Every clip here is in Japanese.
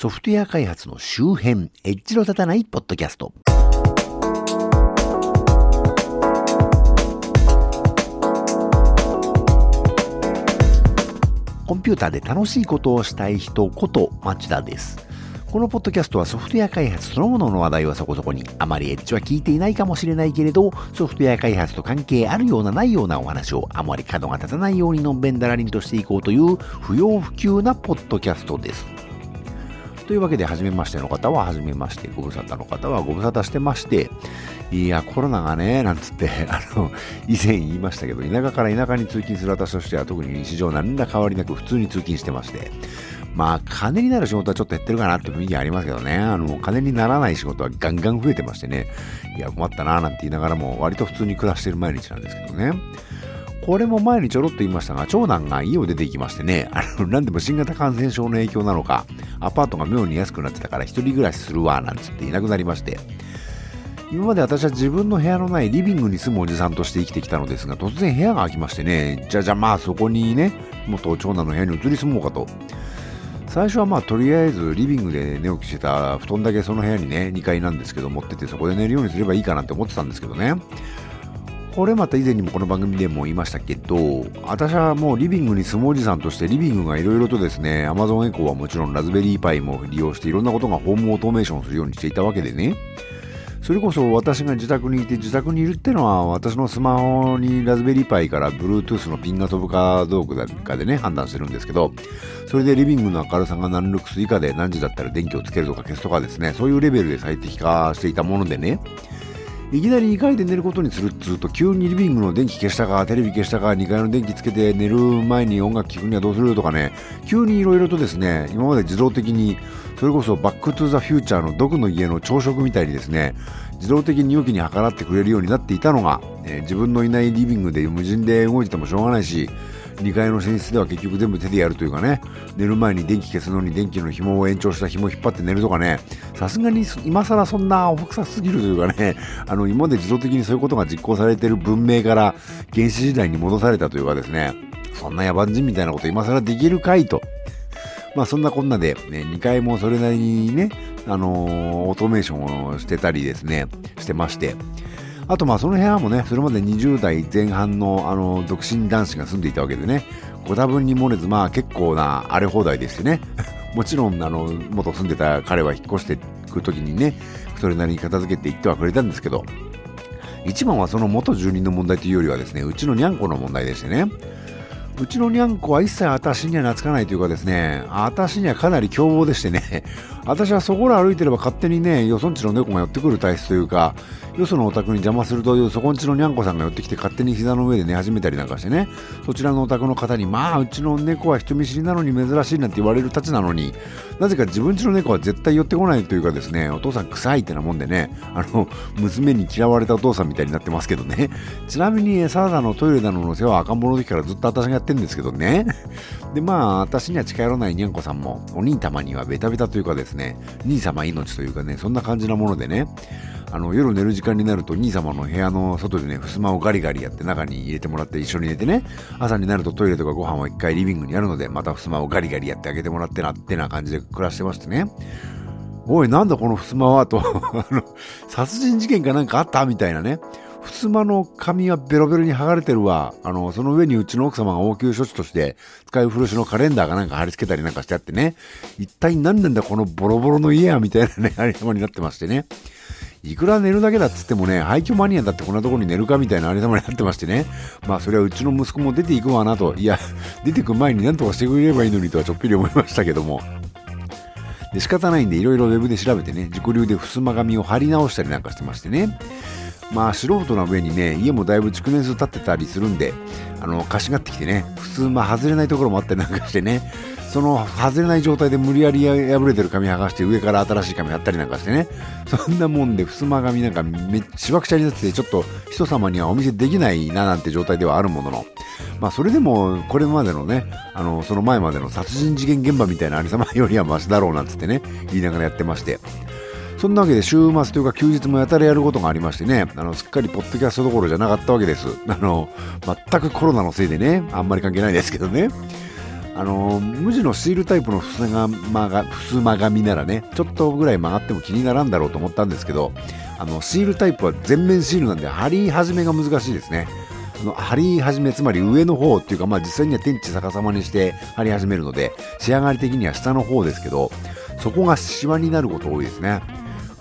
ソフトウェア開発の周辺、エッジの立たないポッドキャスト。コンピューターで楽しいことをしたい人こと町田です。このポッドキャストはソフトウェア開発そのものの話題はそこそこに、あまりエッジは聞いていないかもしれないけれど、ソフトウェア開発と関係あるようなないようなお話をあまり角が立たないようにのんべんだらりんとしていこうという不要不急なポッドキャストです。というわけで、初めましての方は初めまして、ご無沙汰の方はご無沙汰してまして、いや、コロナがね、なんつって、あの、以前言いましたけど、田舎から田舎に通勤する私としては特に日常何ら変わりなく普通に通勤してまして、まあ、金になる仕事はちょっと減ってるかなって雰囲気ありますけどね。あの、金にならない仕事はガンガン増えてましてね。いや、困ったななんて言いながらも、割と普通に暮らしてる毎日なんですけどね。これも前にちょろっと言いましたが、長男が家を出て行きましてね、あの、なんでも新型感染症の影響なのか、アパートが妙に安くなってたから一人暮らしするわ、なんつっていなくなりまして、今まで私は自分の部屋のないリビングに住むおじさんとして生きてきたのですが、突然部屋が空きましてね、じゃじゃまあそこにね、元長男の部屋に移り住もうかと。最初はまあとりあえずリビングで寝起きしてた布団だけその部屋にね2階なんですけど持っててそこで寝るようにすればいいかなって思ってたんですけどねこれまた以前にもこの番組でも言いましたけど私はもうリビングに住むおじさんとしてリビングがいろいろとですね Amazon エコーはもちろんラズベリーパイも利用していろんなことがホームオートメーションするようにしていたわけでね。それこそ私が自宅にいて自宅にいるってのは私のスマホにラズベリーパイから Bluetooth のピンが飛ぶかどうかでね判断してるんですけどそれでリビングの明るさが何ルクス以下で何時だったら電気をつけるとか消すとかですねそういうレベルで最適化していたものでね。いきなり2階で寝ることにするっつうと急にリビングの電気消したかテレビ消したか2階の電気つけて寝る前に音楽聴くにはどうするとかね。急にいろいろとですね今まで自動的にそれこそバックトゥザフューチャーの毒の家の朝食みたいにですね自動的に良きに計らってくれるようになっていたのが、えー、自分のいないリビングで無人で動いててもしょうがないし2階の寝室では結局全部手でやるというかね。寝る前に電気消すのに電気の紐を延長した紐を引っ張って寝るとかね。さすがに今更そんなおふくさすぎるというかね。あの今まで自動的にそういうことが実行されている文明から原始時代に戻されたというかですね。そんな野蛮人みたいなこと今更できるかいと。まあそんなこんなで、ね、2階もそれなりにね、あのー、オートメーションをしてたりですね、してまして、あとまあその部屋もね、それまで20代前半のあの独身男子が住んでいたわけでね、ご多分に漏れずまあ結構な荒れ放題でしてね。もちろんあの元住んでた彼は引っ越してくるときにね、それなりに片付けていってはくれたんですけど、一番はその元住人の問題というよりはですね、うちのにゃんこの問題でしてね、うちのにゃんこは一切私には懐かないというかですね、私にはかなり凶暴でしてね、私はそこら歩いてれば勝手にね、よそんちの猫が寄ってくる体質というか、よそのお宅に邪魔するという、そこんちのにゃんこさんが寄ってきて勝手に膝の上で寝始めたりなんかしてね、そちらのお宅の方に、まあ、うちの猫は人見知りなのに珍しいなんて言われるたちなのに、なぜか自分ちの猫は絶対寄ってこないというかですね、お父さん臭いってなもんでね、あの、娘に嫌われたお父さんみたいになってますけどね。ちなみに、餌だのトイレだのの世話は赤ん坊の時からずっと私がやってるんですけどね。で、まあ、私には近寄らないにゃんこさんも、お兄様にはベタベタというかですね、兄様命というかね、そんな感じなものでね、あの夜寝る時間になると兄様の部屋の外でね、襖をガリガリやって中に入れてもらって一緒に寝てね、朝になるとトイレとかご飯は一回リビングにあるので、また襖をガリガリやってあげてもらってなってな感じで暮らしてましてね。おい、なんだこの襖はと あの、殺人事件かなんかあった？みたいなね。襖の紙はベロベロに剥がれてるわ。あの、その上にうちの奥様が応急処置として使い古しのカレンダーがなんか貼り付けたりなんかしてあってね。一体何なんだこのボロボロの家やみたいなね、ありさまになってましてね。いくら寝るだけだっつってもね、廃墟マニアだってこんなところに寝るかみたいなありさまになってましてね。まあそれはうちの息子も出ていくわなと。いや、出てく前に何とかしてくれればいいのにとはちょっぴり思いましたけども。で仕方ないんでいろいろウェブで調べてね、自己流で襖紙を貼り直したりなんかしてましてね。まあ素人な上にね、家もだいぶ築年数経ってたりするんで、あの、貸しがってきてね、普通まあ外れないところもあったりなんかしてね、その外れない状態で無理やり破れてる紙剥がして上から新しい紙貼ったりなんかしてねそんなもんで襖紙なんかめしわくちゃになっててちょっと人様にはお見せできないななんて状態ではあるもののまあそれでもこれまでのねあのその前までの殺人事件現場みたいなありさまよりはマシだろうなんつってね言いながらやってましてそんなわけで週末というか休日もやたらやることがありましてね、あの、すっかりポッドキャストどころじゃなかったわけです。あの、全くコロナのせいでね、あんまり関係ないですけどね。あの無地のシールタイプのふすまがふすま紙ならねちょっとぐらい曲がっても気にならんだろうと思ったんですけどあのシールタイプは全面シールなんで貼り始めが難しいですねあの貼り始めつまり上の方っていうか、まあ、実際には天地逆さまにして貼り始めるので仕上がり的には下の方ですけどそこがシワになること多いですね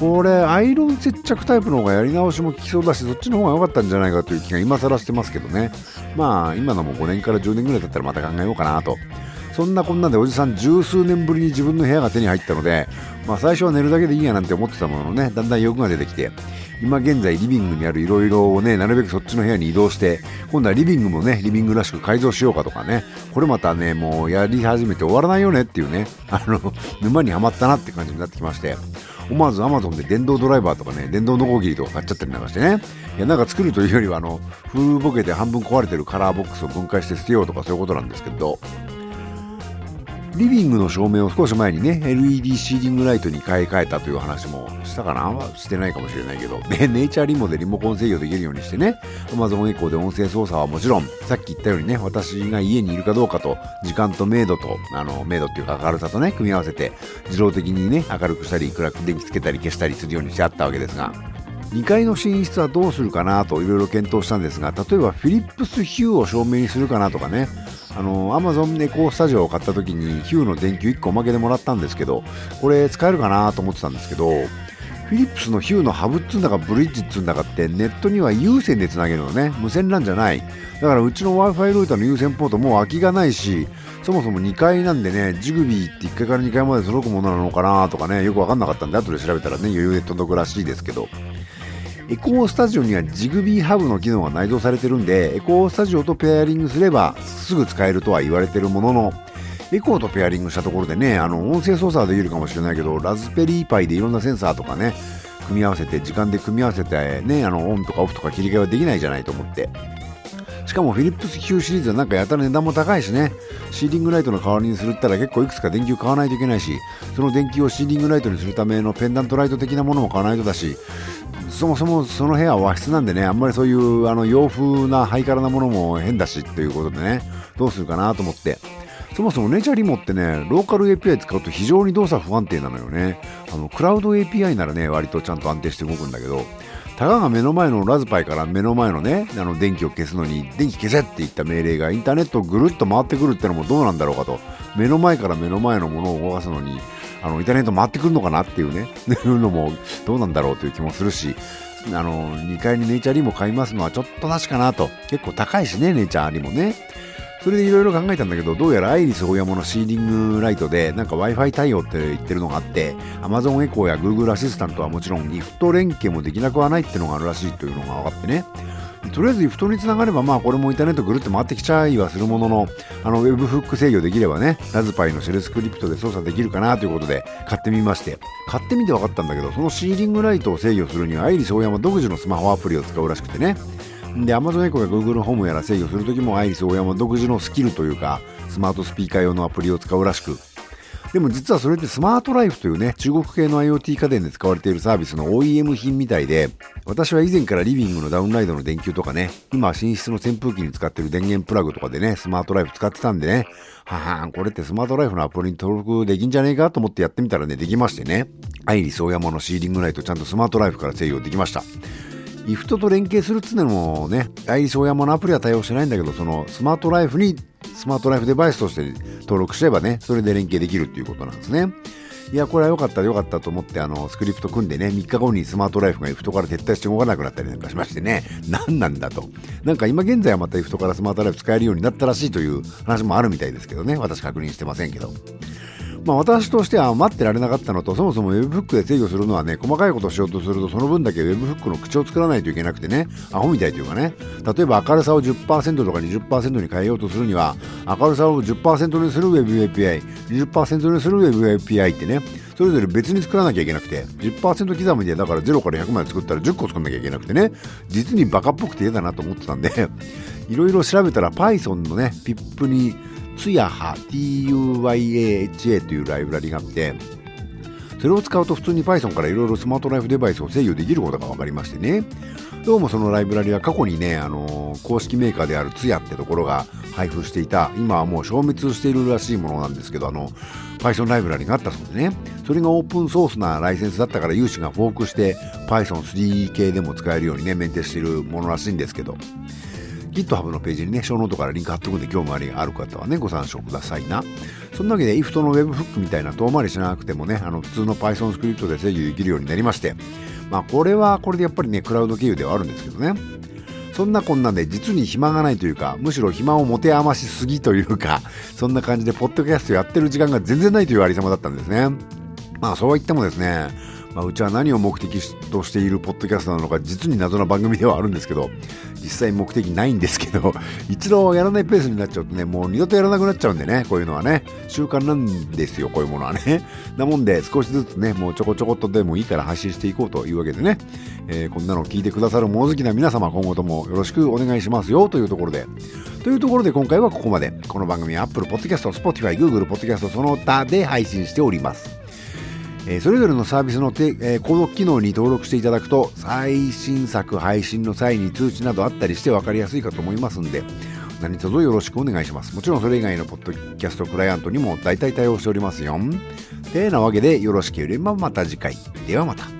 これアイロン接着タイプの方がやり直しも効きそうだしそっちの方が良かったんじゃないかという気が今更してますけどね。まあ今のも5年から10年ぐらい経ったらまた考えようかなと。そんなこんなでおじさん十数年ぶりに自分の部屋が手に入ったので、まあ、最初は寝るだけでいいやなんて思ってたもののねだんだん欲が出てきて今現在リビングにあるいろいろをねなるべくそっちの部屋に移動して今度はリビングもねリビングらしく改造しようかとかねこれまたねもうやり始めて終わらないよねっていうねあの沼にはまったなって感じになってきまして思わず Amazon で電動ドライバーとかね、電動ノコギリとか買っちゃったりなんかしてね。いや、なんか作るというよりは、あの、風ボケて半分壊れてるカラーボックスを分解して捨てようとかそういうことなんですけど、リビングの照明を少し前にね、LED シーリングライトに買い替えたという話もしたかな。してないかもしれないけど、で、ネイチャーリモでリモコン制御できるようにしてね、Amazon エコーで音声操作はもちろん、さっき言ったようにね、私が家にいるかどうかと、時間と明度と、あの、明度っていうか明るさとね、組み合わせて、自動的にね、明るくしたり、暗く電気つけたり消したりするようにしてあったわけですが、2階の寝室はどうするかなといろいろ検討したんですが、例えばフィリップスヒューを照明にするかなとかね、あの、アマゾンネコスタジオを買った時にヒューの電球1個おまけでもらったんですけど、これ使えるかなと思ってたんですけど、フィリップスのヒューのハブっつうんだかブリッジっつうんだかってネットには有線でつなげるのね。無線 LAN じゃない。だからうちの Wi-Fi ルーターの有線ポートもう空きがないし、そもそも2階なんでね、ジグビーって1階から2階まで届くものなのかなとかね、よくわかんなかったんで後で調べたらね、余裕で届くらしいですけど。エコースタジオにはジグビーハブの機能が内蔵されてるんで、エコースタジオとペアリングすればすぐ使えるとは言われてるものの、エコーとペアリングしたところでね、あの、音声操作はできるかもしれないけど、ラズベリーパイでいろんなセンサーとかね、組み合わせて、時間で組み合わせて、ね、あの、オンとかオフとか切り替えはできないじゃないと思って。しかもフィリップス Q シリーズはなんかやたら値段も高いしね、シーリングライトの代わりにするったら結構いくつか電球買わないといけないし、その電球をシーリングライトにするためのペンダントライト的なものも買わないとだし、そもそもその部屋は和室なんでね、あんまりそういうあの洋風なハイカラなものも変だしということでね、どうするかなと思って。そもそもネチャリモってね、ローカル API 使うと非常に動作不安定なのよね。あの、クラウド API ならね、割とちゃんと安定して動くんだけど、たかが目の前のラズパイから目の前のね、あの電気を消すのに、電気消せって言った命令がインターネットをぐるっと回ってくるってのもどうなんだろうかと。目の前から目の前のものを動かすのに、あの、インターネット回ってくるのかなっていうね、いうのもどうなんだろうという気もするし、あの、2階にネイチャーリモ買いますのはちょっとなしかなと。結構高いしね、ネイチャーリモね。それでいろいろ考えたんだけど、どうやらアイリスオーヤマのシーリングライトで、なんか Wi-Fi 対応って言ってるのがあって、Amazon エコーや Google アシスタントはもちろん、リフト連携もできなくはないってのがあるらしいというのが分かってね。とりあえずリフトにつながれば、まあこれもインターネットぐるって回ってきちゃいはするものの、あの、ウェブフック制御できればね、ラズパイのシェルスクリプトで操作できるかなということで買ってみまして、買ってみて分かったんだけど、そのシーリングライトを制御するには、アイリスオーヤマ独自のスマホアプリを使うらしくてね。で、Amazon エコや Google ホームやら制御するときもアイリスオーヤマ独自のスキルというか、スマートスピーカー用のアプリを使うらしく、でも実はそれってスマートライフというね、中国系の IoT 家電で使われているサービスの OEM 品みたいで、私は以前からリビングのダウンライドの電球とかね、今寝室の扇風機に使ってる電源プラグとかでね、スマートライフ使ってたんでね、ははんこれってスマートライフのアプリに登録できんじゃねえかと思ってやってみたらね、できましてね、アイリスオーヤマのシーリングライトちゃんとスマートライフから制御できました。イフトと連携するっつうのもね、アイリスオーヤマのアプリは対応してないんだけど、そのスマートライフにスマートライフデバイスとして登録すればね、それで連携できるっていうことなんですね。いや、これは良かった、良かったと思って、あの、スクリプト組んでね、3日後にスマートライフが IFT から撤退して動かなくなったりなんかしましてね、何なんだと。なんか今現在はまた IFT からスマートライフ使えるようになったらしいという話もあるみたいですけどね、私確認してませんけど。まあ、私としては待ってられなかったのと、そもそも Webhook で制御するのはね、細かいことをしようとすると、その分だけ Webhook の口を作らないといけなくてね、アホみたいというかね、例えば明るさを10%とか20%に変えようとするには、明るさを10%にする WebAPI、20%にする WebAPI ってね、それぞれ別に作らなきゃいけなくて、10%刻みでだから0から100まで作ったら10個作んなきゃいけなくてね、実にバカっぽくて嫌だなと思ってたんで、いろいろ調べたら Python のね、PIP にツヤハ TUYAHA というライブラリがあって、それを使うと普通に Python からいろいろスマートライフデバイスを制御できることが分かりましてね。どうもそのライブラリは過去にね、あのー、公式メーカーである TSUYA ってところが配布していた、今はもう消滅しているらしいものなんですけど、あの、Python ライブラリがあったそうでね。それがオープンソースなライセンスだったから有志がフォークして Python3 系でも使えるようにね、メンテしているものらしいんですけど、GitHub のページにね、ショーノートからリンク貼っとくんで興味ある方はね、ご参照くださいな。そんなわけで IFT の Webhook みたいな遠回りしなくてもね、あの普通の Python スクリプトで制御できるようになりまして、まあこれはこれでやっぱりね、クラウド経由ではあるんですけどね。そんなこんなで実に暇がないというか、むしろ暇を持て余しすぎというか、そんな感じでポッドキャストやってる時間が全然ないというありさまだったんですね。まあそうは言ってもですね、まあ、うちは何を目的としているポッドキャストなのか実に謎な番組ではあるんですけど実際目的ないんですけど 一度やらないペースになっちゃうとねもう二度とやらなくなっちゃうんでねこういうのはね。習慣なんですよこういうものはね。なもんで少しずつねもうちょこちょこっとでもいいから発信していこうというわけでね、えー、こんなのを聞いてくださる物好きな皆様今後ともよろしくお願いしますよというところで。というところで今回はここまで。この番組は Apple Podcast、Spotify、Google Podcast その他で配信しております。えそれぞれのサービスのて、え購読機能に登録していただくと最新作配信の際に通知などあったりして分かりやすいかと思いますんで何卒よろしくお願いします。もちろんそれ以外のポッドキャストクライアントにも大体対応しておりますよ。てなわけでよろしければまた次回。ではまた。